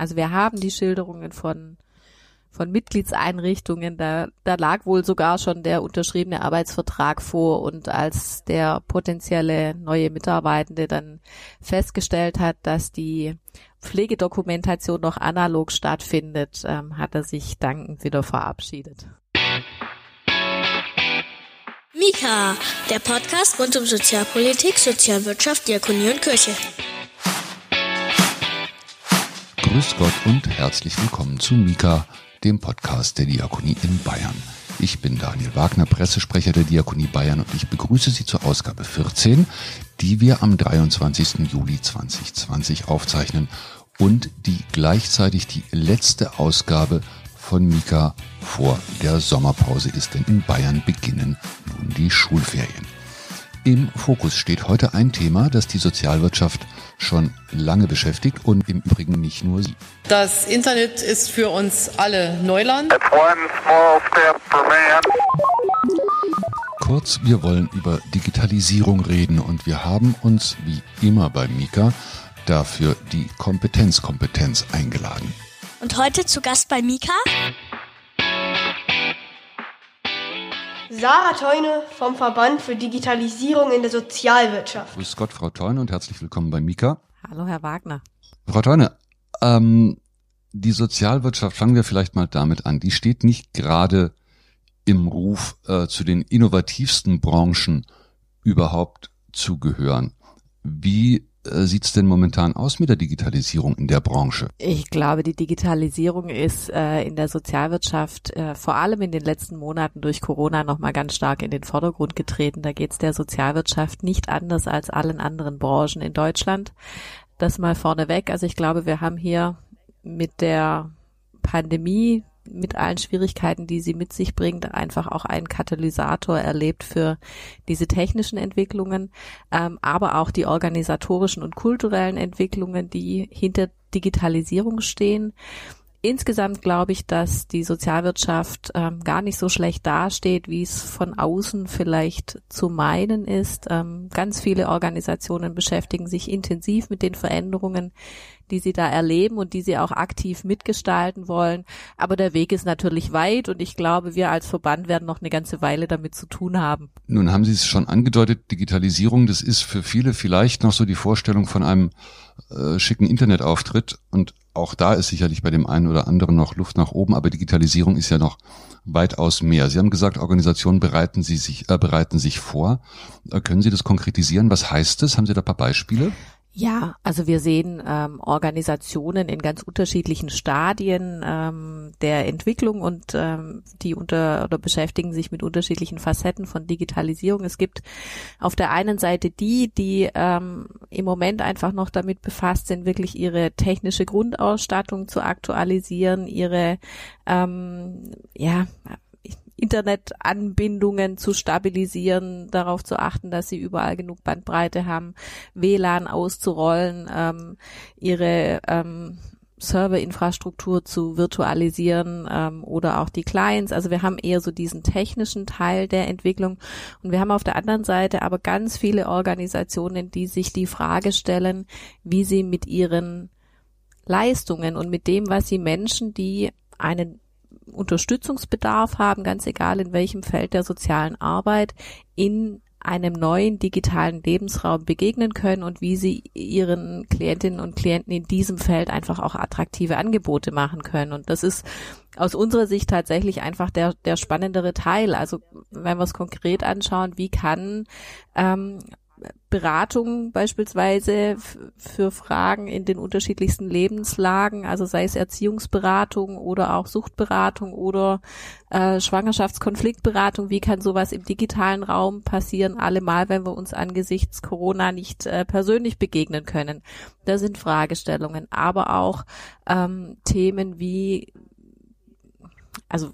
Also wir haben die Schilderungen von von Mitgliedseinrichtungen, da, da lag wohl sogar schon der unterschriebene Arbeitsvertrag vor und als der potenzielle neue Mitarbeitende dann festgestellt hat, dass die Pflegedokumentation noch analog stattfindet, ähm, hat er sich dankend wieder verabschiedet. Mika, der Podcast rund um Sozialpolitik, Sozialwirtschaft, Diakonie und Kirche. Grüß Gott und herzlich willkommen zu Mika, dem Podcast der Diakonie in Bayern. Ich bin Daniel Wagner, Pressesprecher der Diakonie Bayern und ich begrüße Sie zur Ausgabe 14, die wir am 23. Juli 2020 aufzeichnen und die gleichzeitig die letzte Ausgabe von Mika vor der Sommerpause ist, denn in Bayern beginnen nun die Schulferien. Im Fokus steht heute ein Thema, das die Sozialwirtschaft schon lange beschäftigt und im Übrigen nicht nur sie. Das Internet ist für uns alle Neuland. Kurz, wir wollen über Digitalisierung reden und wir haben uns wie immer bei Mika dafür die Kompetenzkompetenz eingeladen. Und heute zu Gast bei Mika Sarah Teune vom Verband für Digitalisierung in der Sozialwirtschaft. Grüß Gott, Frau Teune und herzlich willkommen bei Mika. Hallo, Herr Wagner. Frau Teune, ähm, die Sozialwirtschaft, fangen wir vielleicht mal damit an, die steht nicht gerade im Ruf, äh, zu den innovativsten Branchen überhaupt zu gehören. Wie äh, sieht's denn momentan aus mit der Digitalisierung in der Branche? Ich glaube, die Digitalisierung ist äh, in der Sozialwirtschaft äh, vor allem in den letzten Monaten durch Corona nochmal ganz stark in den Vordergrund getreten. Da geht's der Sozialwirtschaft nicht anders als allen anderen Branchen in Deutschland. Das mal vorneweg. Also ich glaube, wir haben hier mit der Pandemie mit allen Schwierigkeiten, die sie mit sich bringt, einfach auch einen Katalysator erlebt für diese technischen Entwicklungen, ähm, aber auch die organisatorischen und kulturellen Entwicklungen, die hinter Digitalisierung stehen. Insgesamt glaube ich, dass die Sozialwirtschaft ähm, gar nicht so schlecht dasteht, wie es von außen vielleicht zu meinen ist. Ähm, ganz viele Organisationen beschäftigen sich intensiv mit den Veränderungen, die sie da erleben und die sie auch aktiv mitgestalten wollen. Aber der Weg ist natürlich weit und ich glaube, wir als Verband werden noch eine ganze Weile damit zu tun haben. Nun haben Sie es schon angedeutet, Digitalisierung, das ist für viele vielleicht noch so die Vorstellung von einem äh, schicken Internetauftritt und auch da ist sicherlich bei dem einen oder anderen noch Luft nach oben, aber Digitalisierung ist ja noch weitaus mehr. Sie haben gesagt, Organisationen bereiten Sie sich, äh, bereiten sich vor. Äh, können Sie das konkretisieren? Was heißt das? Haben Sie da ein paar Beispiele? Ja, also wir sehen ähm, Organisationen in ganz unterschiedlichen Stadien ähm, der Entwicklung und ähm, die unter oder beschäftigen sich mit unterschiedlichen Facetten von Digitalisierung. Es gibt auf der einen Seite die, die ähm, im Moment einfach noch damit befasst sind, wirklich ihre technische Grundausstattung zu aktualisieren, ihre ähm, ja Internetanbindungen zu stabilisieren, darauf zu achten, dass sie überall genug Bandbreite haben, WLAN auszurollen, ähm, ihre ähm, Serverinfrastruktur zu virtualisieren ähm, oder auch die Clients. Also wir haben eher so diesen technischen Teil der Entwicklung und wir haben auf der anderen Seite aber ganz viele Organisationen, die sich die Frage stellen, wie sie mit ihren Leistungen und mit dem, was sie Menschen, die einen Unterstützungsbedarf haben, ganz egal in welchem Feld der sozialen Arbeit, in einem neuen digitalen Lebensraum begegnen können und wie sie ihren Klientinnen und Klienten in diesem Feld einfach auch attraktive Angebote machen können. Und das ist aus unserer Sicht tatsächlich einfach der, der spannendere Teil. Also wenn wir es konkret anschauen, wie kann ähm, Beratung beispielsweise für Fragen in den unterschiedlichsten Lebenslagen, also sei es Erziehungsberatung oder auch Suchtberatung oder äh, Schwangerschaftskonfliktberatung, wie kann sowas im digitalen Raum passieren, allemal, wenn wir uns angesichts Corona nicht äh, persönlich begegnen können. Da sind Fragestellungen, aber auch ähm, Themen wie also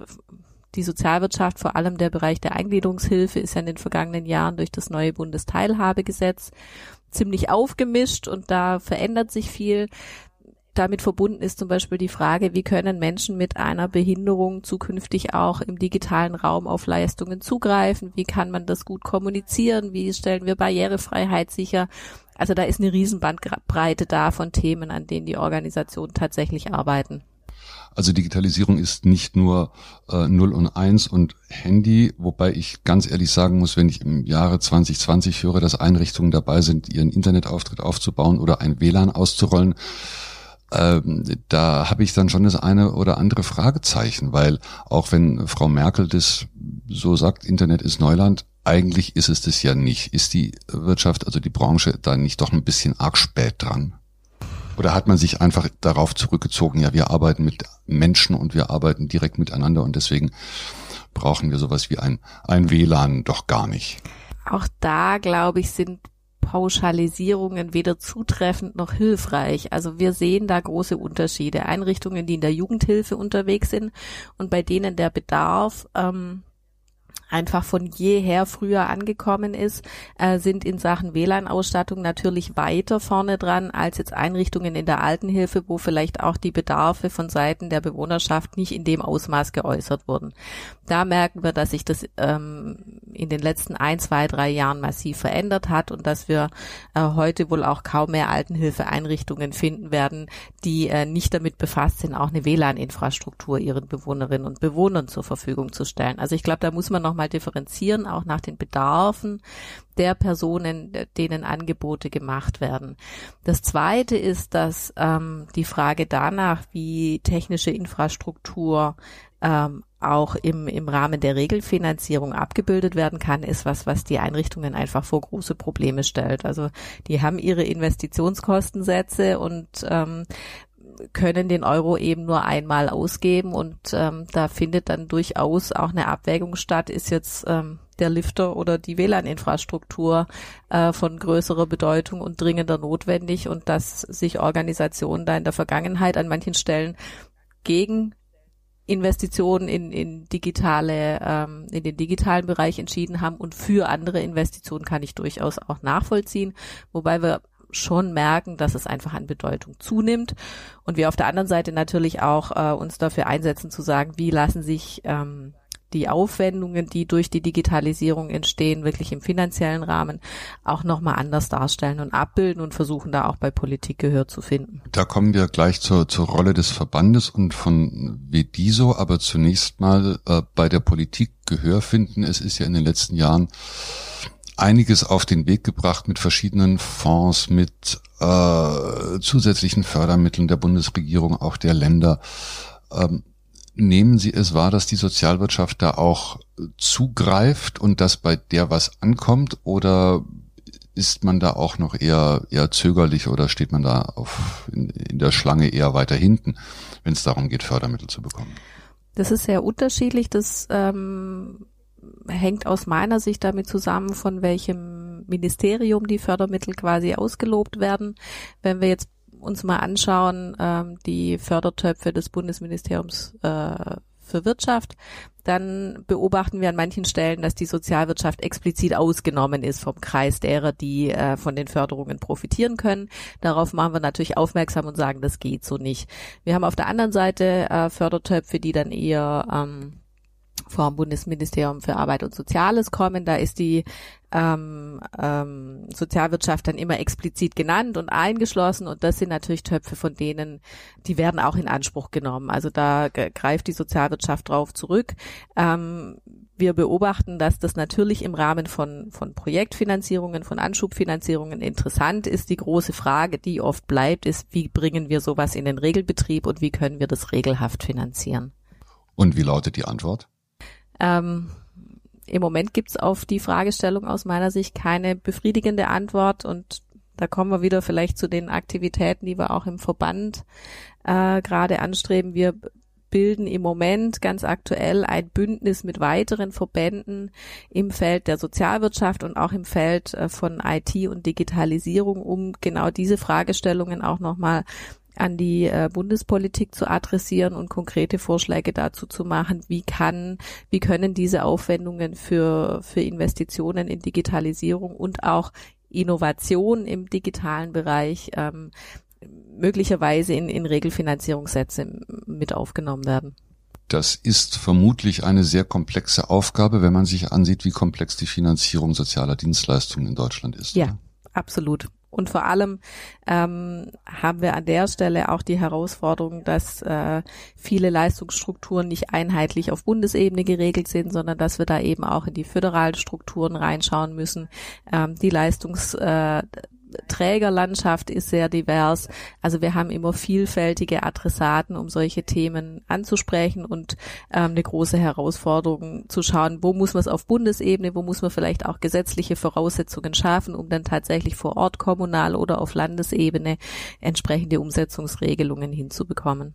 die Sozialwirtschaft, vor allem der Bereich der Eingliederungshilfe, ist ja in den vergangenen Jahren durch das neue Bundesteilhabegesetz ziemlich aufgemischt und da verändert sich viel. damit verbunden ist zum Beispiel die Frage, wie können Menschen mit einer Behinderung zukünftig auch im digitalen Raum auf Leistungen zugreifen? Wie kann man das gut kommunizieren? Wie stellen wir Barrierefreiheit sicher? Also da ist eine Riesenbandbreite da von Themen, an denen die Organisationen tatsächlich arbeiten. Also Digitalisierung ist nicht nur äh, 0 und 1 und Handy, wobei ich ganz ehrlich sagen muss, wenn ich im Jahre 2020 höre, dass Einrichtungen dabei sind, ihren Internetauftritt aufzubauen oder ein WLAN auszurollen, ähm, da habe ich dann schon das eine oder andere Fragezeichen, weil auch wenn Frau Merkel das so sagt, Internet ist Neuland, eigentlich ist es das ja nicht. Ist die Wirtschaft, also die Branche, da nicht doch ein bisschen arg spät dran? Oder hat man sich einfach darauf zurückgezogen, ja, wir arbeiten mit Menschen und wir arbeiten direkt miteinander und deswegen brauchen wir sowas wie ein, ein WLAN doch gar nicht. Auch da, glaube ich, sind Pauschalisierungen weder zutreffend noch hilfreich. Also wir sehen da große Unterschiede. Einrichtungen, die in der Jugendhilfe unterwegs sind und bei denen der Bedarf ähm, einfach von jeher früher angekommen ist, äh, sind in Sachen WLAN-Ausstattung natürlich weiter vorne dran als jetzt Einrichtungen in der Altenhilfe, wo vielleicht auch die Bedarfe von Seiten der Bewohnerschaft nicht in dem Ausmaß geäußert wurden. Da merken wir, dass sich das ähm, in den letzten ein, zwei, drei Jahren massiv verändert hat und dass wir äh, heute wohl auch kaum mehr Altenhilfeeinrichtungen finden werden, die äh, nicht damit befasst sind, auch eine WLAN-Infrastruktur ihren Bewohnerinnen und Bewohnern zur Verfügung zu stellen. Also ich glaube, da muss man noch nochmal differenzieren, auch nach den Bedarfen der Personen, denen Angebote gemacht werden. Das Zweite ist, dass ähm, die Frage danach, wie technische Infrastruktur ähm, auch im, im Rahmen der Regelfinanzierung abgebildet werden kann, ist was, was die Einrichtungen einfach vor große Probleme stellt. Also die haben ihre Investitionskostensätze und ähm, können den Euro eben nur einmal ausgeben und ähm, da findet dann durchaus auch eine Abwägung statt, ist jetzt ähm, der Lifter oder die WLAN-Infrastruktur äh, von größerer Bedeutung und dringender notwendig und dass sich Organisationen da in der Vergangenheit an manchen Stellen gegen Investitionen in, in digitale, ähm, in den digitalen Bereich entschieden haben und für andere Investitionen kann ich durchaus auch nachvollziehen, wobei wir schon merken, dass es einfach an Bedeutung zunimmt. Und wir auf der anderen Seite natürlich auch äh, uns dafür einsetzen zu sagen, wie lassen sich ähm, die Aufwendungen, die durch die Digitalisierung entstehen, wirklich im finanziellen Rahmen auch nochmal anders darstellen und abbilden und versuchen da auch bei Politik Gehör zu finden. Da kommen wir gleich zur, zur Rolle des Verbandes und von Vediso, aber zunächst mal äh, bei der Politik Gehör finden. Es ist ja in den letzten Jahren einiges auf den Weg gebracht mit verschiedenen Fonds, mit äh, zusätzlichen Fördermitteln der Bundesregierung, auch der Länder. Ähm, nehmen Sie es wahr, dass die Sozialwirtschaft da auch zugreift und dass bei der was ankommt oder ist man da auch noch eher, eher zögerlich oder steht man da auf, in, in der Schlange eher weiter hinten, wenn es darum geht, Fördermittel zu bekommen? Das ist sehr unterschiedlich. Das ähm, hängt aus meiner Sicht damit zusammen, von welchem Ministerium die Fördermittel quasi ausgelobt werden. Wenn wir jetzt uns mal anschauen, ähm, die Fördertöpfe des Bundesministeriums äh, für Wirtschaft, dann beobachten wir an manchen Stellen, dass die Sozialwirtschaft explizit ausgenommen ist vom Kreis derer, die äh, von den Förderungen profitieren können. Darauf machen wir natürlich aufmerksam und sagen, das geht so nicht. Wir haben auf der anderen Seite äh, Fördertöpfe, die dann eher ähm, vom Bundesministerium für Arbeit und Soziales kommen. Da ist die ähm, ähm, Sozialwirtschaft dann immer explizit genannt und eingeschlossen und das sind natürlich Töpfe von denen, die werden auch in Anspruch genommen. Also da greift die Sozialwirtschaft drauf zurück. Ähm, wir beobachten, dass das natürlich im Rahmen von, von Projektfinanzierungen, von Anschubfinanzierungen interessant ist. Die große Frage, die oft bleibt, ist, wie bringen wir sowas in den Regelbetrieb und wie können wir das regelhaft finanzieren? Und wie lautet die Antwort? Ähm, Im Moment gibt's auf die Fragestellung aus meiner Sicht keine befriedigende Antwort und da kommen wir wieder vielleicht zu den Aktivitäten, die wir auch im Verband äh, gerade anstreben. Wir bilden im Moment ganz aktuell ein Bündnis mit weiteren Verbänden im Feld der Sozialwirtschaft und auch im Feld äh, von IT und Digitalisierung, um genau diese Fragestellungen auch nochmal an die äh, Bundespolitik zu adressieren und konkrete Vorschläge dazu zu machen, wie kann, wie können diese Aufwendungen für, für Investitionen in Digitalisierung und auch Innovation im digitalen Bereich ähm, möglicherweise in, in Regelfinanzierungssätze mit aufgenommen werden. Das ist vermutlich eine sehr komplexe Aufgabe, wenn man sich ansieht, wie komplex die Finanzierung sozialer Dienstleistungen in Deutschland ist. Ja, oder? absolut. Und vor allem ähm, haben wir an der Stelle auch die Herausforderung, dass äh, viele Leistungsstrukturen nicht einheitlich auf Bundesebene geregelt sind, sondern dass wir da eben auch in die föderalen Strukturen reinschauen müssen. Ähm, die Leistungs äh, Trägerlandschaft ist sehr divers. Also wir haben immer vielfältige Adressaten, um solche Themen anzusprechen und ähm, eine große Herausforderung zu schauen, wo muss man es auf Bundesebene, wo muss man vielleicht auch gesetzliche Voraussetzungen schaffen, um dann tatsächlich vor Ort kommunal oder auf Landesebene entsprechende Umsetzungsregelungen hinzubekommen.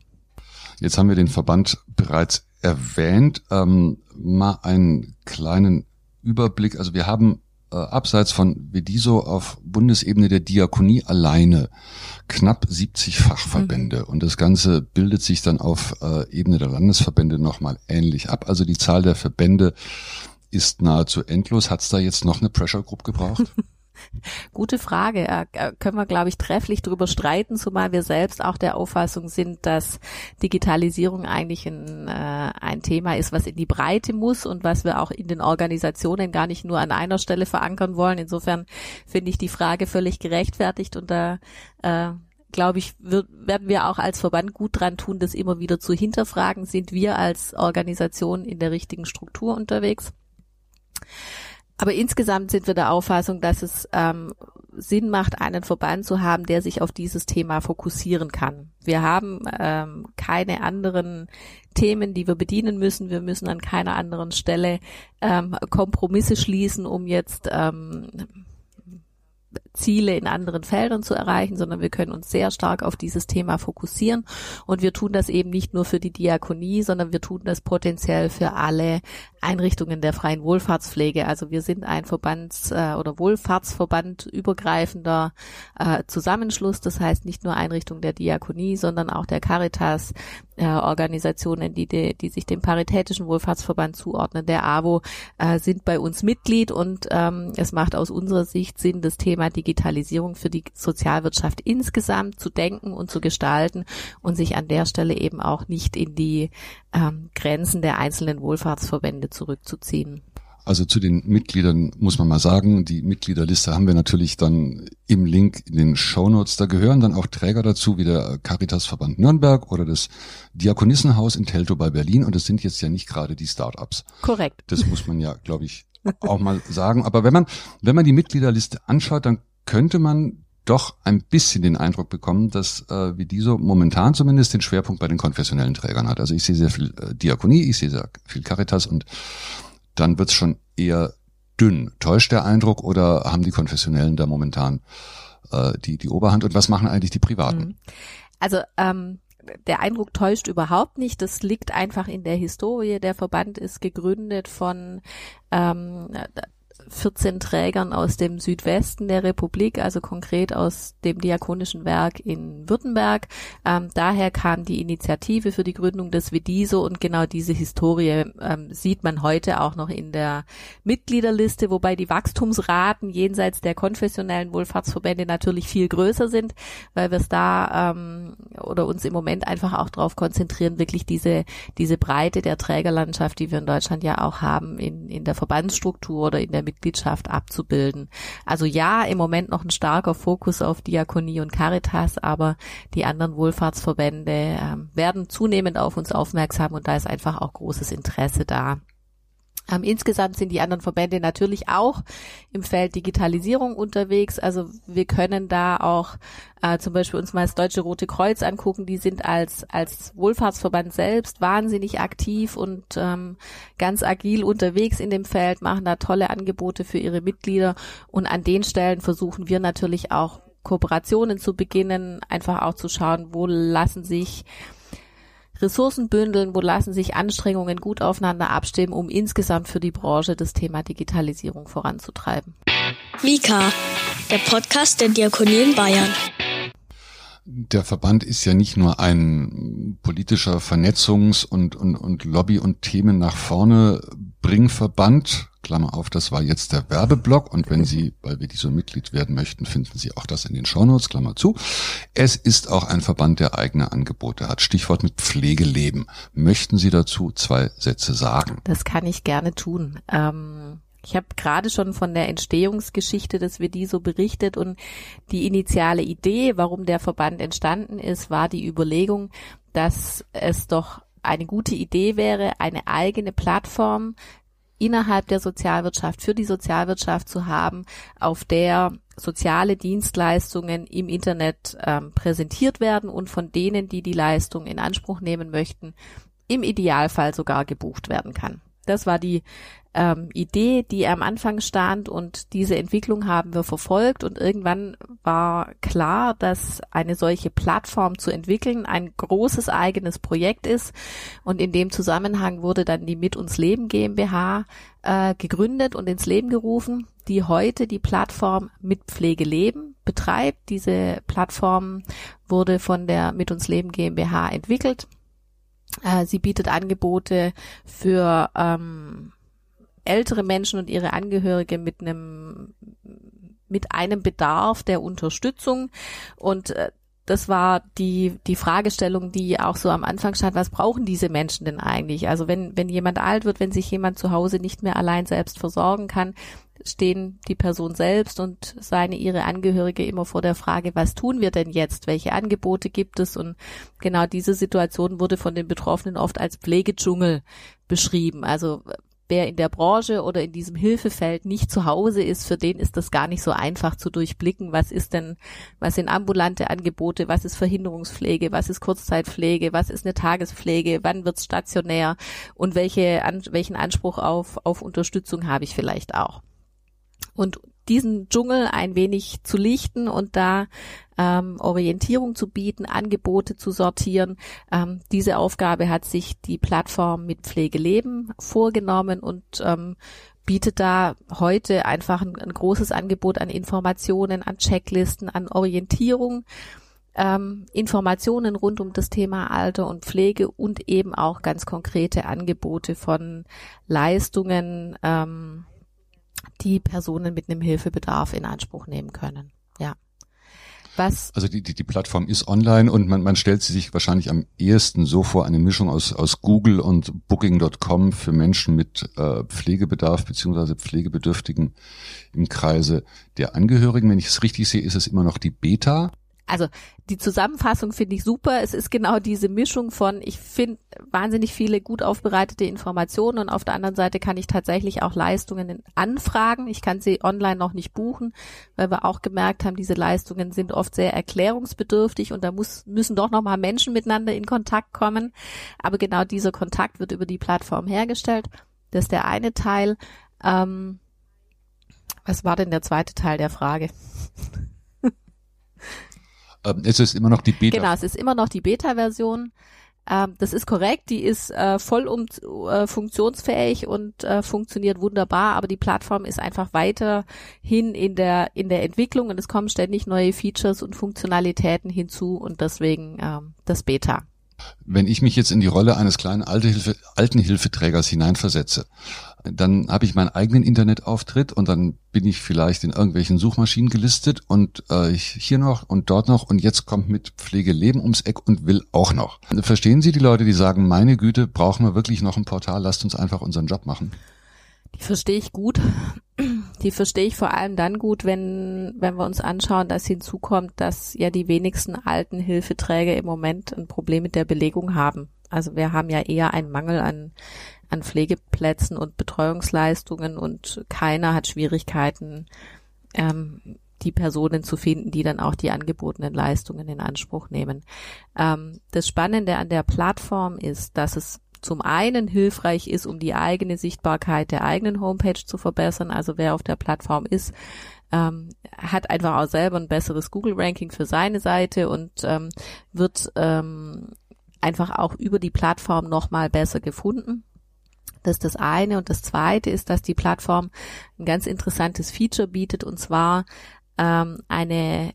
Jetzt haben wir den Verband bereits erwähnt. Ähm, mal einen kleinen Überblick. Also wir haben äh, abseits von Vediso auf Bundesebene der Diakonie alleine knapp 70 Fachverbände mhm. und das Ganze bildet sich dann auf äh, Ebene der Landesverbände nochmal ähnlich ab. Also die Zahl der Verbände ist nahezu endlos. Hat es da jetzt noch eine Pressure Group gebraucht? Gute Frage. Äh, äh, können wir, glaube ich, trefflich darüber streiten, zumal wir selbst auch der Auffassung sind, dass Digitalisierung eigentlich ein, äh, ein Thema ist, was in die Breite muss und was wir auch in den Organisationen gar nicht nur an einer Stelle verankern wollen. Insofern finde ich die Frage völlig gerechtfertigt und da äh, glaube ich, wird, werden wir auch als Verband gut dran tun, das immer wieder zu hinterfragen. Sind wir als Organisation in der richtigen Struktur unterwegs? Aber insgesamt sind wir der Auffassung, dass es ähm, Sinn macht, einen Verband zu haben, der sich auf dieses Thema fokussieren kann. Wir haben ähm, keine anderen Themen, die wir bedienen müssen. Wir müssen an keiner anderen Stelle ähm, Kompromisse schließen, um jetzt ähm, Ziele in anderen Feldern zu erreichen, sondern wir können uns sehr stark auf dieses Thema fokussieren. Und wir tun das eben nicht nur für die Diakonie, sondern wir tun das potenziell für alle Einrichtungen der freien Wohlfahrtspflege. Also wir sind ein Verbands- äh, oder Wohlfahrtsverband übergreifender äh, Zusammenschluss. Das heißt nicht nur Einrichtungen der Diakonie, sondern auch der Caritas, äh, Organisationen, die, die, die sich dem Paritätischen Wohlfahrtsverband zuordnen, der AWO, äh, sind bei uns Mitglied und ähm, es macht aus unserer Sicht Sinn, das Thema Digitalisierung für die Sozialwirtschaft insgesamt zu denken und zu gestalten und sich an der Stelle eben auch nicht in die ähm, Grenzen der einzelnen Wohlfahrtsverbände zurückzuziehen. Also zu den Mitgliedern muss man mal sagen, die Mitgliederliste haben wir natürlich dann im Link in den Shownotes. Da gehören dann auch Träger dazu, wie der Caritasverband Nürnberg oder das Diakonissenhaus in Teltow bei Berlin. Und das sind jetzt ja nicht gerade die Startups. Korrekt. Das muss man ja, glaube ich, auch mal sagen. Aber wenn man, wenn man die Mitgliederliste anschaut, dann könnte man doch ein bisschen den Eindruck bekommen, dass äh, wie diese momentan zumindest den Schwerpunkt bei den konfessionellen Trägern hat. Also ich sehe sehr viel äh, Diakonie, ich sehe sehr viel Caritas und dann wird's schon eher dünn. Täuscht der Eindruck oder haben die Konfessionellen da momentan äh, die, die Oberhand und was machen eigentlich die Privaten? Mhm. Also ähm, der Eindruck täuscht überhaupt nicht. Das liegt einfach in der Historie. Der Verband ist gegründet von ähm, 14 Trägern aus dem Südwesten der Republik, also konkret aus dem Diakonischen Werk in Württemberg. Ähm, daher kam die Initiative für die Gründung des Vediso und genau diese Historie ähm, sieht man heute auch noch in der Mitgliederliste, wobei die Wachstumsraten jenseits der konfessionellen Wohlfahrtsverbände natürlich viel größer sind, weil wir es da ähm, oder uns im Moment einfach auch darauf konzentrieren, wirklich diese, diese Breite der Trägerlandschaft, die wir in Deutschland ja auch haben, in, in der Verbandsstruktur oder in der Mitgliedschaft abzubilden. Also ja, im Moment noch ein starker Fokus auf Diakonie und Caritas, aber die anderen Wohlfahrtsverbände äh, werden zunehmend auf uns aufmerksam und da ist einfach auch großes Interesse da. Ähm, insgesamt sind die anderen Verbände natürlich auch im Feld Digitalisierung unterwegs. Also wir können da auch äh, zum Beispiel uns mal das Deutsche Rote Kreuz angucken. Die sind als, als Wohlfahrtsverband selbst wahnsinnig aktiv und ähm, ganz agil unterwegs in dem Feld, machen da tolle Angebote für ihre Mitglieder. Und an den Stellen versuchen wir natürlich auch Kooperationen zu beginnen, einfach auch zu schauen, wo lassen sich Ressourcen bündeln, wo lassen sich Anstrengungen gut aufeinander abstimmen, um insgesamt für die Branche das Thema Digitalisierung voranzutreiben. Mika, der Podcast der Diakonie in Bayern. Der Verband ist ja nicht nur ein politischer Vernetzungs- und, und, und Lobby- und Themen nach vorne Bringverband, Klammer auf, das war jetzt der Werbeblock und wenn Sie, weil wir die so Mitglied werden möchten, finden Sie auch das in den Shownotes, Klammer zu. Es ist auch ein Verband, der eigene Angebote hat. Stichwort mit Pflegeleben. Möchten Sie dazu zwei Sätze sagen? Das kann ich gerne tun. Ähm ich habe gerade schon von der Entstehungsgeschichte des WD so berichtet und die initiale Idee, warum der Verband entstanden ist, war die Überlegung, dass es doch eine gute Idee wäre, eine eigene Plattform innerhalb der Sozialwirtschaft für die Sozialwirtschaft zu haben, auf der soziale Dienstleistungen im Internet ähm, präsentiert werden und von denen, die die Leistung in Anspruch nehmen möchten, im Idealfall sogar gebucht werden kann. Das war die ähm, Idee, die am Anfang stand und diese Entwicklung haben wir verfolgt und irgendwann war klar, dass eine solche Plattform zu entwickeln ein großes eigenes Projekt ist und in dem Zusammenhang wurde dann die Mit uns Leben GmbH äh, gegründet und ins Leben gerufen, die heute die Plattform Mit Pflege Leben betreibt. Diese Plattform wurde von der Mit uns Leben GmbH entwickelt. Äh, sie bietet Angebote für ähm, ältere Menschen und ihre Angehörige mit einem mit einem Bedarf der Unterstützung und äh, das war die, die Fragestellung, die auch so am Anfang stand, was brauchen diese Menschen denn eigentlich? Also wenn, wenn jemand alt wird, wenn sich jemand zu Hause nicht mehr allein selbst versorgen kann, stehen die Person selbst und seine, ihre Angehörige immer vor der Frage, was tun wir denn jetzt? Welche Angebote gibt es? Und genau diese Situation wurde von den Betroffenen oft als Pflegedschungel beschrieben. Also wer in der Branche oder in diesem Hilfefeld nicht zu Hause ist, für den ist das gar nicht so einfach zu durchblicken. Was ist denn, was sind ambulante Angebote, was ist Verhinderungspflege, was ist Kurzzeitpflege, was ist eine Tagespflege, wann wird's stationär und welche, an, welchen Anspruch auf, auf Unterstützung habe ich vielleicht auch. Und diesen Dschungel ein wenig zu lichten und da ähm, Orientierung zu bieten, Angebote zu sortieren. Ähm, diese Aufgabe hat sich die Plattform mit Pflegeleben vorgenommen und ähm, bietet da heute einfach ein, ein, großes Angebot an Informationen, an Checklisten, an Orientierung, ähm, Informationen rund um das Thema Alter und Pflege und eben auch ganz konkrete Angebote von Leistungen, ähm, die Personen mit einem Hilfebedarf in Anspruch nehmen können. Ja. Was? Also die, die, die Plattform ist online und man, man stellt sie sich wahrscheinlich am ehesten so vor, eine Mischung aus, aus Google und Booking.com für Menschen mit äh, Pflegebedarf beziehungsweise Pflegebedürftigen im Kreise der Angehörigen. Wenn ich es richtig sehe, ist es immer noch die Beta also die Zusammenfassung finde ich super. Es ist genau diese Mischung von, ich finde wahnsinnig viele gut aufbereitete Informationen und auf der anderen Seite kann ich tatsächlich auch Leistungen anfragen. Ich kann sie online noch nicht buchen, weil wir auch gemerkt haben, diese Leistungen sind oft sehr erklärungsbedürftig und da muss, müssen doch nochmal Menschen miteinander in Kontakt kommen. Aber genau dieser Kontakt wird über die Plattform hergestellt. Das ist der eine Teil. Ähm, was war denn der zweite Teil der Frage? Ähm, es ist immer noch die Beta. Genau, es ist immer noch die Beta-Version. Ähm, das ist korrekt, die ist äh, voll um, äh, funktionsfähig und äh, funktioniert wunderbar, aber die Plattform ist einfach weiterhin in der in der Entwicklung und es kommen ständig neue Features und Funktionalitäten hinzu und deswegen ähm, das Beta. Wenn ich mich jetzt in die Rolle eines kleinen Altenhilfe, Altenhilfeträgers hineinversetze, dann habe ich meinen eigenen Internetauftritt und dann bin ich vielleicht in irgendwelchen Suchmaschinen gelistet und äh, hier noch und dort noch und jetzt kommt mit Pflegeleben ums Eck und will auch noch. Verstehen Sie die Leute, die sagen, meine Güte, brauchen wir wirklich noch ein Portal, lasst uns einfach unseren Job machen? Die verstehe ich gut. Die verstehe ich vor allem dann gut, wenn, wenn wir uns anschauen, dass hinzukommt, dass ja die wenigsten alten Hilfeträger im Moment ein Problem mit der Belegung haben. Also wir haben ja eher einen Mangel an, an Pflegeplätzen und Betreuungsleistungen und keiner hat Schwierigkeiten, ähm, die Personen zu finden, die dann auch die angebotenen Leistungen in Anspruch nehmen. Ähm, das Spannende an der Plattform ist, dass es zum einen hilfreich ist, um die eigene Sichtbarkeit der eigenen Homepage zu verbessern. Also wer auf der Plattform ist, ähm, hat einfach auch selber ein besseres Google-Ranking für seine Seite und ähm, wird ähm, einfach auch über die Plattform nochmal besser gefunden. Das ist das eine. Und das zweite ist, dass die Plattform ein ganz interessantes Feature bietet, und zwar ähm, eine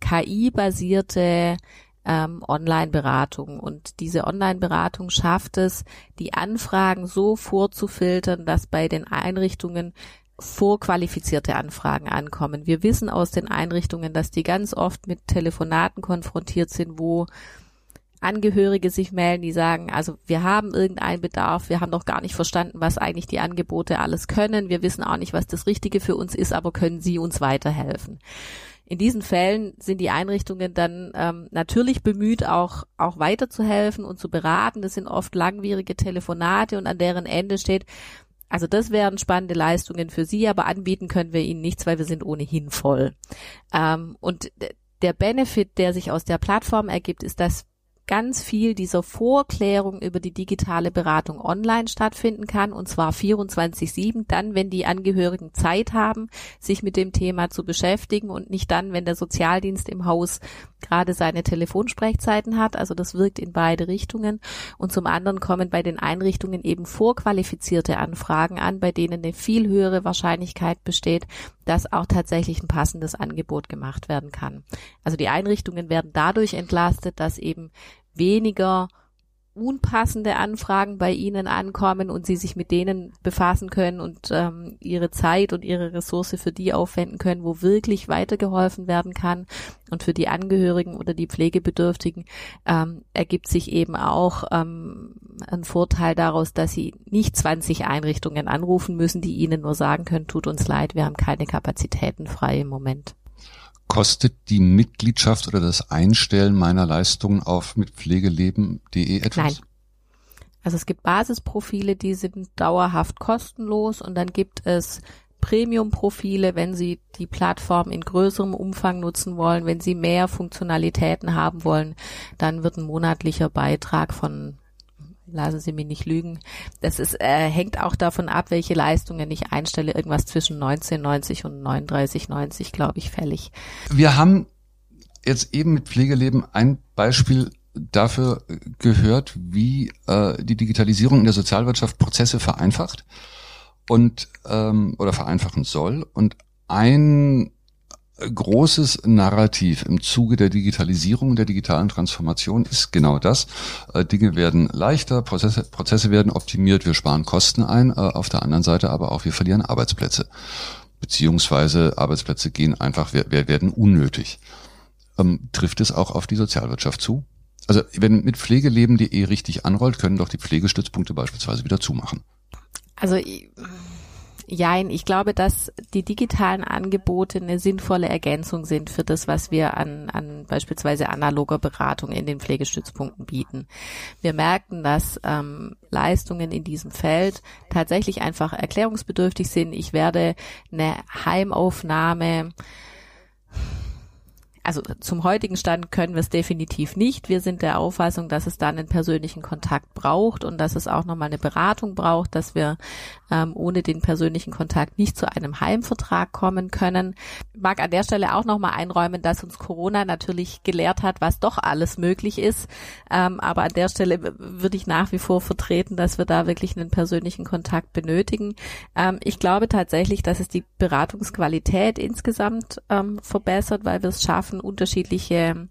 KI-basierte ähm, Online-Beratung. Und diese Online-Beratung schafft es, die Anfragen so vorzufiltern, dass bei den Einrichtungen vorqualifizierte Anfragen ankommen. Wir wissen aus den Einrichtungen, dass die ganz oft mit Telefonaten konfrontiert sind, wo Angehörige sich melden, die sagen, also wir haben irgendeinen Bedarf, wir haben doch gar nicht verstanden, was eigentlich die Angebote alles können, wir wissen auch nicht, was das Richtige für uns ist, aber können Sie uns weiterhelfen? In diesen Fällen sind die Einrichtungen dann ähm, natürlich bemüht, auch, auch weiterzuhelfen und zu beraten. Das sind oft langwierige Telefonate und an deren Ende steht, also das wären spannende Leistungen für Sie, aber anbieten können wir Ihnen nichts, weil wir sind ohnehin voll. Ähm, und der Benefit, der sich aus der Plattform ergibt, ist, dass ganz viel dieser Vorklärung über die digitale Beratung online stattfinden kann und zwar 24-7, dann, wenn die Angehörigen Zeit haben, sich mit dem Thema zu beschäftigen und nicht dann, wenn der Sozialdienst im Haus gerade seine Telefonsprechzeiten hat. Also das wirkt in beide Richtungen. Und zum anderen kommen bei den Einrichtungen eben vorqualifizierte Anfragen an, bei denen eine viel höhere Wahrscheinlichkeit besteht, dass auch tatsächlich ein passendes Angebot gemacht werden kann. Also die Einrichtungen werden dadurch entlastet, dass eben weniger unpassende Anfragen bei Ihnen ankommen und Sie sich mit denen befassen können und ähm, Ihre Zeit und Ihre Ressource für die aufwenden können, wo wirklich weitergeholfen werden kann. Und für die Angehörigen oder die Pflegebedürftigen ähm, ergibt sich eben auch ähm, ein Vorteil daraus, dass Sie nicht 20 Einrichtungen anrufen müssen, die Ihnen nur sagen können, tut uns leid, wir haben keine Kapazitäten frei im Moment. Kostet die Mitgliedschaft oder das Einstellen meiner Leistungen auf mitpflegeleben.de etwas? Nein. Also es gibt Basisprofile, die sind dauerhaft kostenlos und dann gibt es Premium-Profile, wenn Sie die Plattform in größerem Umfang nutzen wollen, wenn Sie mehr Funktionalitäten haben wollen, dann wird ein monatlicher Beitrag von lassen Sie mich nicht lügen. Das ist, äh, hängt auch davon ab, welche Leistungen ich einstelle. Irgendwas zwischen 19,90 und 39,90, glaube ich, fällig. Wir haben jetzt eben mit Pflegeleben ein Beispiel dafür gehört, wie äh, die Digitalisierung in der Sozialwirtschaft Prozesse vereinfacht und ähm, oder vereinfachen soll. Und ein großes Narrativ im Zuge der Digitalisierung, der digitalen Transformation ist genau das. Äh, Dinge werden leichter, Prozesse, Prozesse werden optimiert, wir sparen Kosten ein, äh, auf der anderen Seite aber auch wir verlieren Arbeitsplätze. Beziehungsweise Arbeitsplätze gehen einfach, werden unnötig. Ähm, trifft es auch auf die Sozialwirtschaft zu? Also wenn mit pflegeleben.de richtig anrollt, können doch die Pflegestützpunkte beispielsweise wieder zumachen. Also Jein, ich glaube, dass die digitalen Angebote eine sinnvolle Ergänzung sind für das, was wir an, an beispielsweise analoger Beratung in den Pflegestützpunkten bieten. Wir merken, dass ähm, Leistungen in diesem Feld tatsächlich einfach erklärungsbedürftig sind. Ich werde eine Heimaufnahme also zum heutigen Stand können wir es definitiv nicht. Wir sind der Auffassung, dass es dann einen persönlichen Kontakt braucht und dass es auch nochmal eine Beratung braucht, dass wir ähm, ohne den persönlichen Kontakt nicht zu einem Heimvertrag kommen können. Ich mag an der Stelle auch nochmal einräumen, dass uns Corona natürlich gelehrt hat, was doch alles möglich ist. Ähm, aber an der Stelle würde ich nach wie vor vertreten, dass wir da wirklich einen persönlichen Kontakt benötigen. Ähm, ich glaube tatsächlich, dass es die Beratungsqualität insgesamt ähm, verbessert, weil wir es schaffen, schaffen, unterschiedliche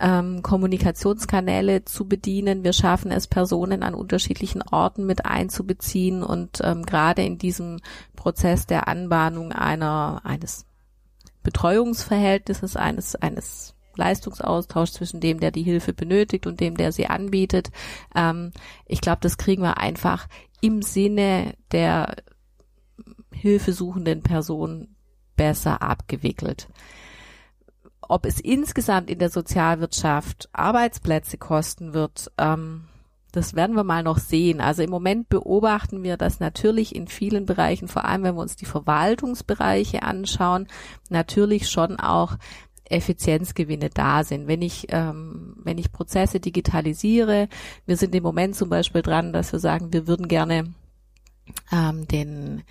ähm, Kommunikationskanäle zu bedienen. Wir schaffen es, Personen an unterschiedlichen Orten mit einzubeziehen und ähm, gerade in diesem Prozess der Anbahnung einer eines Betreuungsverhältnisses, eines eines Leistungsaustausch zwischen dem, der die Hilfe benötigt und dem, der sie anbietet. Ähm, ich glaube, das kriegen wir einfach im Sinne der hilfesuchenden Person besser abgewickelt ob es insgesamt in der Sozialwirtschaft Arbeitsplätze kosten wird, ähm, das werden wir mal noch sehen. Also im Moment beobachten wir, dass natürlich in vielen Bereichen, vor allem wenn wir uns die Verwaltungsbereiche anschauen, natürlich schon auch Effizienzgewinne da sind. Wenn ich, ähm, wenn ich Prozesse digitalisiere, wir sind im Moment zum Beispiel dran, dass wir sagen, wir würden gerne ähm, den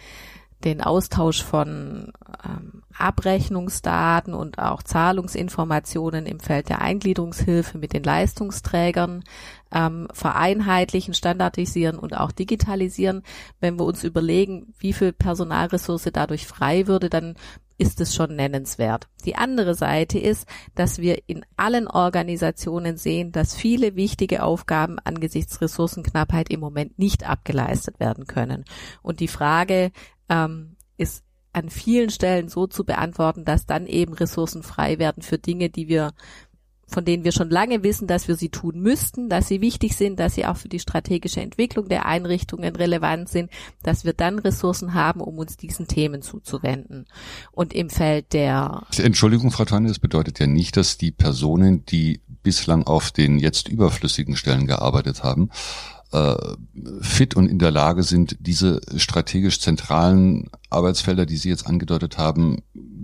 den Austausch von ähm, Abrechnungsdaten und auch Zahlungsinformationen im Feld der Eingliederungshilfe mit den Leistungsträgern ähm, vereinheitlichen, standardisieren und auch digitalisieren. Wenn wir uns überlegen, wie viel Personalressource dadurch frei würde, dann ist es schon nennenswert. Die andere Seite ist, dass wir in allen Organisationen sehen, dass viele wichtige Aufgaben angesichts Ressourcenknappheit im Moment nicht abgeleistet werden können. Und die Frage ähm, ist an vielen Stellen so zu beantworten, dass dann eben Ressourcen frei werden für Dinge, die wir von denen wir schon lange wissen, dass wir sie tun müssten, dass sie wichtig sind, dass sie auch für die strategische Entwicklung der Einrichtungen relevant sind, dass wir dann Ressourcen haben, um uns diesen Themen zuzuwenden. Und im Feld der Entschuldigung, Frau Tanne, das bedeutet ja nicht, dass die Personen, die bislang auf den jetzt überflüssigen Stellen gearbeitet haben, fit und in der Lage sind, diese strategisch zentralen Arbeitsfelder, die Sie jetzt angedeutet haben,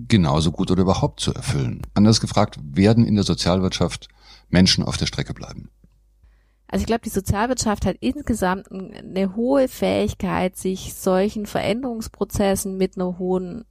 genauso gut oder überhaupt zu erfüllen. Anders gefragt, werden in der Sozialwirtschaft Menschen auf der Strecke bleiben? Also ich glaube, die Sozialwirtschaft hat insgesamt eine hohe Fähigkeit, sich solchen Veränderungsprozessen mit einer hohen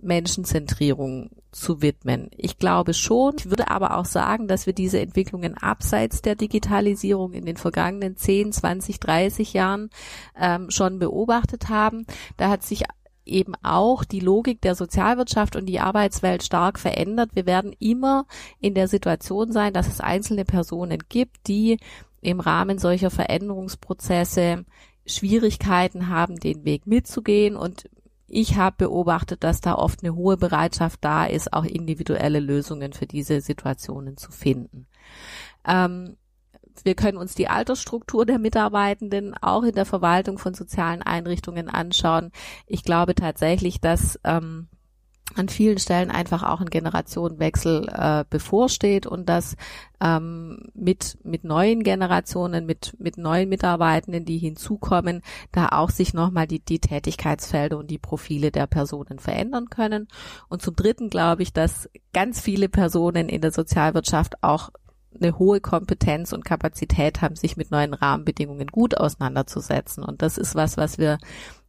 Menschenzentrierung zu widmen. Ich glaube schon. Ich würde aber auch sagen, dass wir diese Entwicklungen abseits der Digitalisierung in den vergangenen 10, 20, 30 Jahren ähm, schon beobachtet haben. Da hat sich eben auch die Logik der Sozialwirtschaft und die Arbeitswelt stark verändert. Wir werden immer in der Situation sein, dass es einzelne Personen gibt, die im Rahmen solcher Veränderungsprozesse Schwierigkeiten haben, den Weg mitzugehen und ich habe beobachtet, dass da oft eine hohe Bereitschaft da ist, auch individuelle Lösungen für diese Situationen zu finden. Ähm, wir können uns die Altersstruktur der Mitarbeitenden auch in der Verwaltung von sozialen Einrichtungen anschauen. Ich glaube tatsächlich, dass ähm, an vielen Stellen einfach auch ein Generationenwechsel äh, bevorsteht und dass ähm, mit mit neuen Generationen, mit mit neuen Mitarbeitenden, die hinzukommen, da auch sich nochmal die die Tätigkeitsfelder und die Profile der Personen verändern können. Und zum Dritten glaube ich, dass ganz viele Personen in der Sozialwirtschaft auch eine hohe Kompetenz und Kapazität haben, sich mit neuen Rahmenbedingungen gut auseinanderzusetzen. Und das ist was, was wir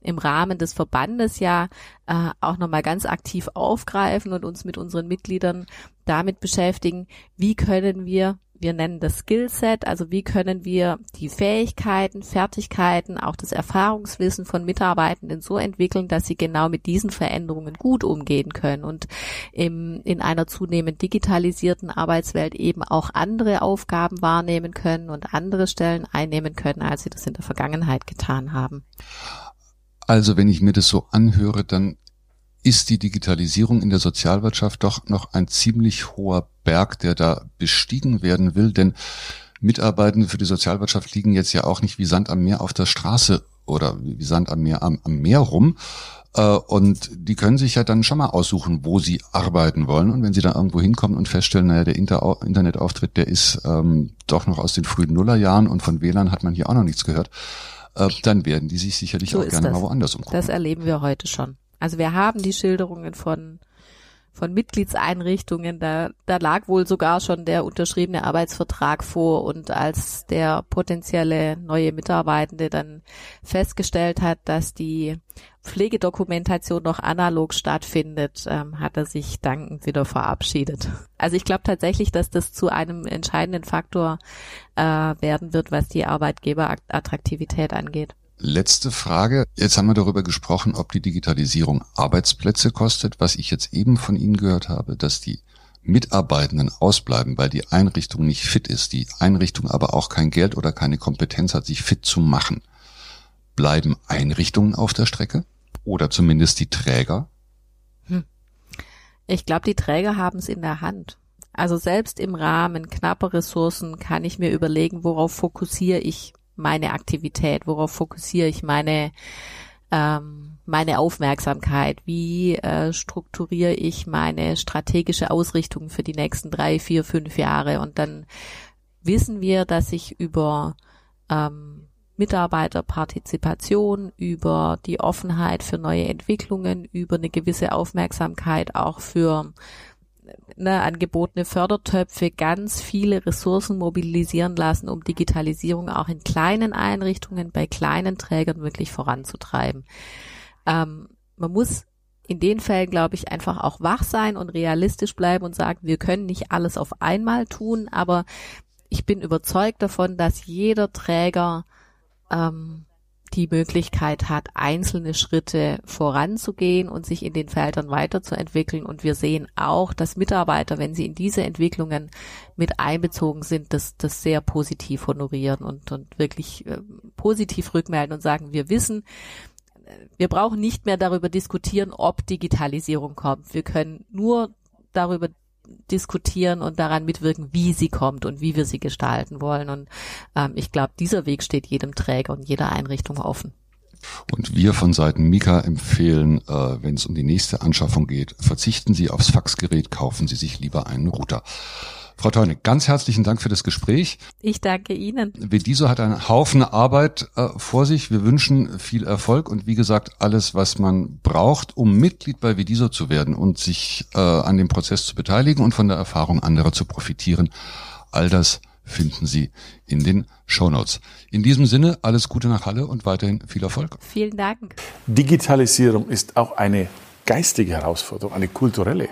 im Rahmen des Verbandes ja äh, auch nochmal ganz aktiv aufgreifen und uns mit unseren Mitgliedern damit beschäftigen, wie können wir wir nennen das Skillset, also wie können wir die Fähigkeiten, Fertigkeiten, auch das Erfahrungswissen von Mitarbeitenden so entwickeln, dass sie genau mit diesen Veränderungen gut umgehen können und im, in einer zunehmend digitalisierten Arbeitswelt eben auch andere Aufgaben wahrnehmen können und andere Stellen einnehmen können, als sie das in der Vergangenheit getan haben. Also wenn ich mir das so anhöre, dann ist die Digitalisierung in der Sozialwirtschaft doch noch ein ziemlich hoher Berg, der da bestiegen werden will, denn Mitarbeitende für die Sozialwirtschaft liegen jetzt ja auch nicht wie Sand am Meer auf der Straße oder wie Sand am Meer am, am Meer rum. Äh, und die können sich ja dann schon mal aussuchen, wo sie arbeiten wollen. Und wenn sie dann irgendwo hinkommen und feststellen, naja, der Inter Internetauftritt, der ist ähm, doch noch aus den frühen Nullerjahren und von WLAN hat man hier auch noch nichts gehört, äh, dann werden die sich sicherlich so auch gerne das. mal woanders umgucken. Das erleben wir heute schon. Also wir haben die Schilderungen von von Mitgliedseinrichtungen, da, da lag wohl sogar schon der unterschriebene Arbeitsvertrag vor und als der potenzielle neue Mitarbeitende dann festgestellt hat, dass die Pflegedokumentation noch analog stattfindet, ähm, hat er sich dankend wieder verabschiedet. Also ich glaube tatsächlich, dass das zu einem entscheidenden Faktor äh, werden wird, was die Arbeitgeberattraktivität angeht. Letzte Frage. Jetzt haben wir darüber gesprochen, ob die Digitalisierung Arbeitsplätze kostet. Was ich jetzt eben von Ihnen gehört habe, dass die Mitarbeitenden ausbleiben, weil die Einrichtung nicht fit ist, die Einrichtung aber auch kein Geld oder keine Kompetenz hat, sich fit zu machen. Bleiben Einrichtungen auf der Strecke? Oder zumindest die Träger? Hm. Ich glaube, die Träger haben es in der Hand. Also selbst im Rahmen knapper Ressourcen kann ich mir überlegen, worauf fokussiere ich meine Aktivität, worauf fokussiere ich meine ähm, meine Aufmerksamkeit, wie äh, strukturiere ich meine strategische Ausrichtung für die nächsten drei, vier, fünf Jahre? Und dann wissen wir, dass ich über ähm, Mitarbeiterpartizipation, über die Offenheit für neue Entwicklungen, über eine gewisse Aufmerksamkeit auch für ne, angebotene Fördertöpfe ganz viele Ressourcen mobilisieren lassen, um Digitalisierung auch in kleinen Einrichtungen, bei kleinen Trägern wirklich voranzutreiben. Ähm, man muss in den Fällen, glaube ich, einfach auch wach sein und realistisch bleiben und sagen, wir können nicht alles auf einmal tun, aber ich bin überzeugt davon, dass jeder Träger ähm, die Möglichkeit hat, einzelne Schritte voranzugehen und sich in den Feldern weiterzuentwickeln. Und wir sehen auch, dass Mitarbeiter, wenn sie in diese Entwicklungen mit einbezogen sind, das, das sehr positiv honorieren und, und wirklich äh, positiv rückmelden und sagen, wir wissen, wir brauchen nicht mehr darüber diskutieren, ob Digitalisierung kommt. Wir können nur darüber diskutieren und daran mitwirken, wie sie kommt und wie wir sie gestalten wollen. Und ähm, ich glaube, dieser Weg steht jedem Träger und jeder Einrichtung offen. Und wir von Seiten Mika empfehlen, äh, wenn es um die nächste Anschaffung geht, verzichten Sie aufs Faxgerät, kaufen Sie sich lieber einen Router. Frau Teune, ganz herzlichen Dank für das Gespräch. Ich danke Ihnen. Vediso hat einen Haufen Arbeit äh, vor sich. Wir wünschen viel Erfolg und wie gesagt, alles, was man braucht, um Mitglied bei Vediso zu werden und sich äh, an dem Prozess zu beteiligen und von der Erfahrung anderer zu profitieren. All das finden Sie in den Show Notes. In diesem Sinne, alles Gute nach Halle und weiterhin viel Erfolg. Vielen Dank. Digitalisierung ist auch eine geistige Herausforderung, eine kulturelle.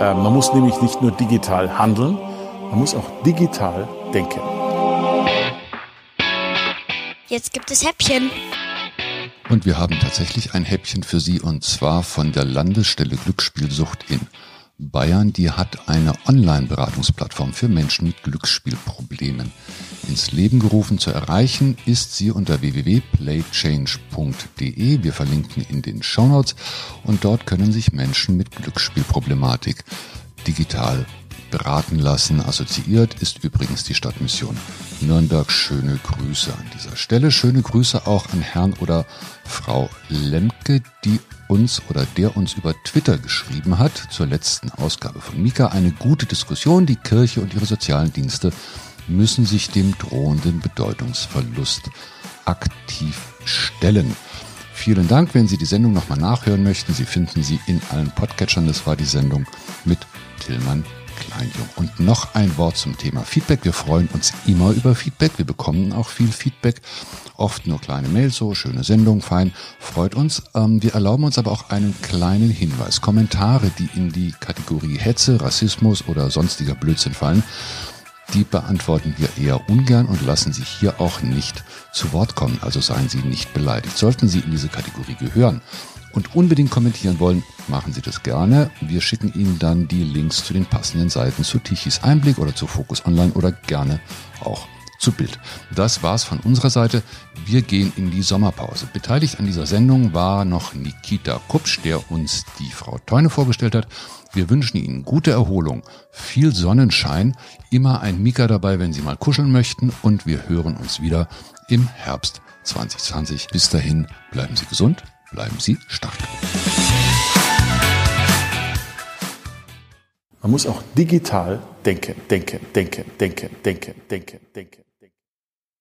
Äh, man muss nämlich nicht nur digital handeln, man muss auch digital denken. Jetzt gibt es Häppchen. Und wir haben tatsächlich ein Häppchen für Sie und zwar von der Landesstelle Glücksspielsucht in Bayern. Die hat eine Online-Beratungsplattform für Menschen mit Glücksspielproblemen ins Leben gerufen. Zu erreichen ist sie unter www.playchange.de. Wir verlinken in den Show Notes und dort können sich Menschen mit Glücksspielproblematik digital beraten lassen. Assoziiert ist übrigens die Stadtmission Nürnberg. Schöne Grüße an dieser Stelle. Schöne Grüße auch an Herrn oder Frau Lemke, die uns oder der uns über Twitter geschrieben hat zur letzten Ausgabe von Mika. Eine gute Diskussion. Die Kirche und ihre sozialen Dienste müssen sich dem drohenden Bedeutungsverlust aktiv stellen. Vielen Dank. Wenn Sie die Sendung nochmal nachhören möchten, Sie finden sie in allen Podcatchern. Das war die Sendung mit Tillmann Kleinjung. Und noch ein Wort zum Thema Feedback. Wir freuen uns immer über Feedback. Wir bekommen auch viel Feedback. Oft nur kleine Mails, so schöne Sendung, fein, freut uns. Ähm, wir erlauben uns aber auch einen kleinen Hinweis. Kommentare, die in die Kategorie Hetze, Rassismus oder sonstiger Blödsinn fallen, die beantworten wir eher ungern und lassen sich hier auch nicht zu Wort kommen. Also seien Sie nicht beleidigt. Sollten Sie in diese Kategorie gehören und unbedingt kommentieren wollen, machen Sie das gerne. Wir schicken Ihnen dann die Links zu den passenden Seiten zu Tichys Einblick oder zu Focus Online oder gerne auch zu Bild. Das war's von unserer Seite. Wir gehen in die Sommerpause. Beteiligt an dieser Sendung war noch Nikita Kupsch, der uns die Frau Teune vorgestellt hat. Wir wünschen Ihnen gute Erholung, viel Sonnenschein, immer ein Mika dabei, wenn Sie mal kuscheln möchten und wir hören uns wieder im Herbst 2020. Bis dahin bleiben Sie gesund, bleiben Sie stark. Man muss auch digital denken, denken, denken, denken, denken, denken, denken.